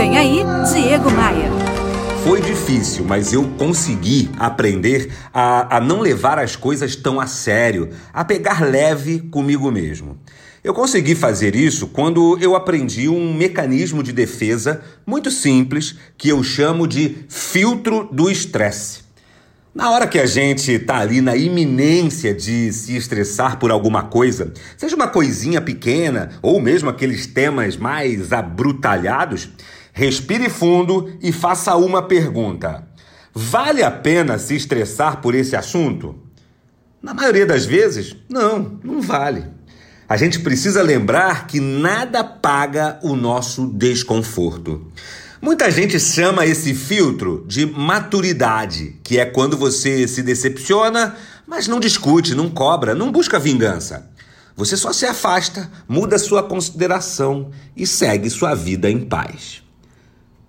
Vem aí, Diego Maia. Foi difícil, mas eu consegui aprender a, a não levar as coisas tão a sério, a pegar leve comigo mesmo. Eu consegui fazer isso quando eu aprendi um mecanismo de defesa muito simples que eu chamo de filtro do estresse. Na hora que a gente está ali na iminência de se estressar por alguma coisa, seja uma coisinha pequena ou mesmo aqueles temas mais abrutalhados, respire fundo e faça uma pergunta: vale a pena se estressar por esse assunto? Na maioria das vezes, não, não vale. A gente precisa lembrar que nada paga o nosso desconforto. Muita gente chama esse filtro de maturidade, que é quando você se decepciona, mas não discute, não cobra, não busca vingança. Você só se afasta, muda sua consideração e segue sua vida em paz.